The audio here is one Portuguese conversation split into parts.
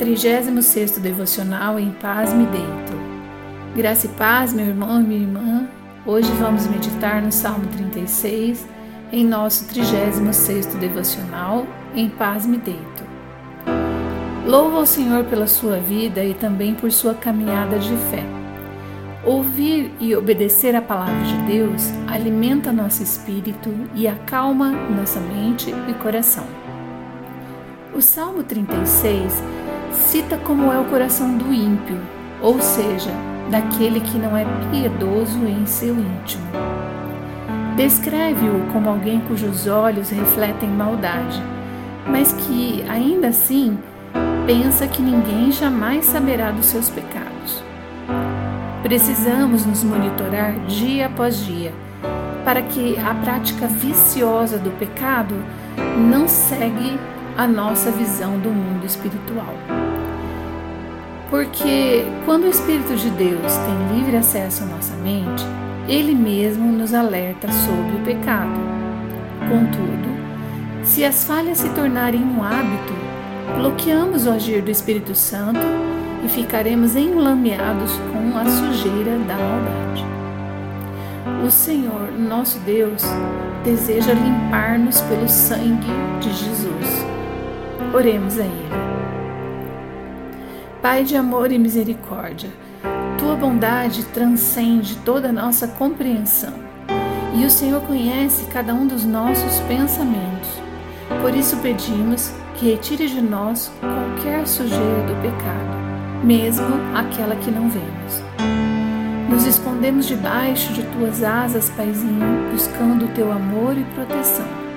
36 Devocional Em Paz Me Deito. Graça e paz, meu irmão e minha irmã. Hoje vamos meditar no Salmo 36, em nosso 36 Devocional Em Paz Me Deito. Louva ao Senhor pela sua vida e também por sua caminhada de fé. Ouvir e obedecer a palavra de Deus alimenta nosso espírito e acalma nossa mente e coração. O Salmo 36 cita como é o coração do ímpio, ou seja, daquele que não é piedoso em seu íntimo. Descreve-o como alguém cujos olhos refletem maldade, mas que, ainda assim, pensa que ninguém jamais saberá dos seus pecados. Precisamos nos monitorar dia após dia, para que a prática viciosa do pecado não segue a nossa visão do mundo espiritual. Porque quando o Espírito de Deus tem livre acesso à nossa mente, ele mesmo nos alerta sobre o pecado. Contudo, se as falhas se tornarem um hábito, bloqueamos o agir do Espírito Santo e ficaremos enlameados com a sujeira da maldade. O Senhor, nosso Deus, deseja limpar-nos pelo sangue de Jesus. Oremos a Ele. Pai de amor e misericórdia, tua bondade transcende toda a nossa compreensão e o Senhor conhece cada um dos nossos pensamentos. Por isso pedimos que retire de nós qualquer sujeira do pecado, mesmo aquela que não vemos. Nos escondemos debaixo de tuas asas, Paizinho, buscando o teu amor e proteção.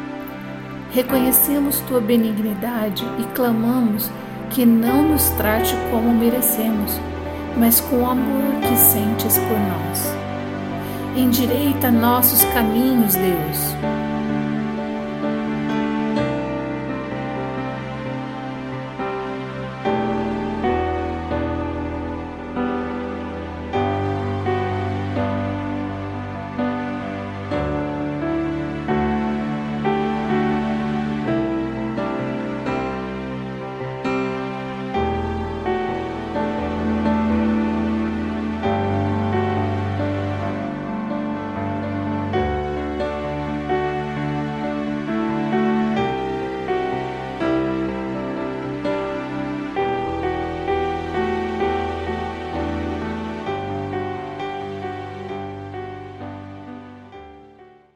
Reconhecemos tua benignidade e clamamos que não nos trate como merecemos, mas com o amor que sentes por nós. Endireita nossos caminhos, Deus.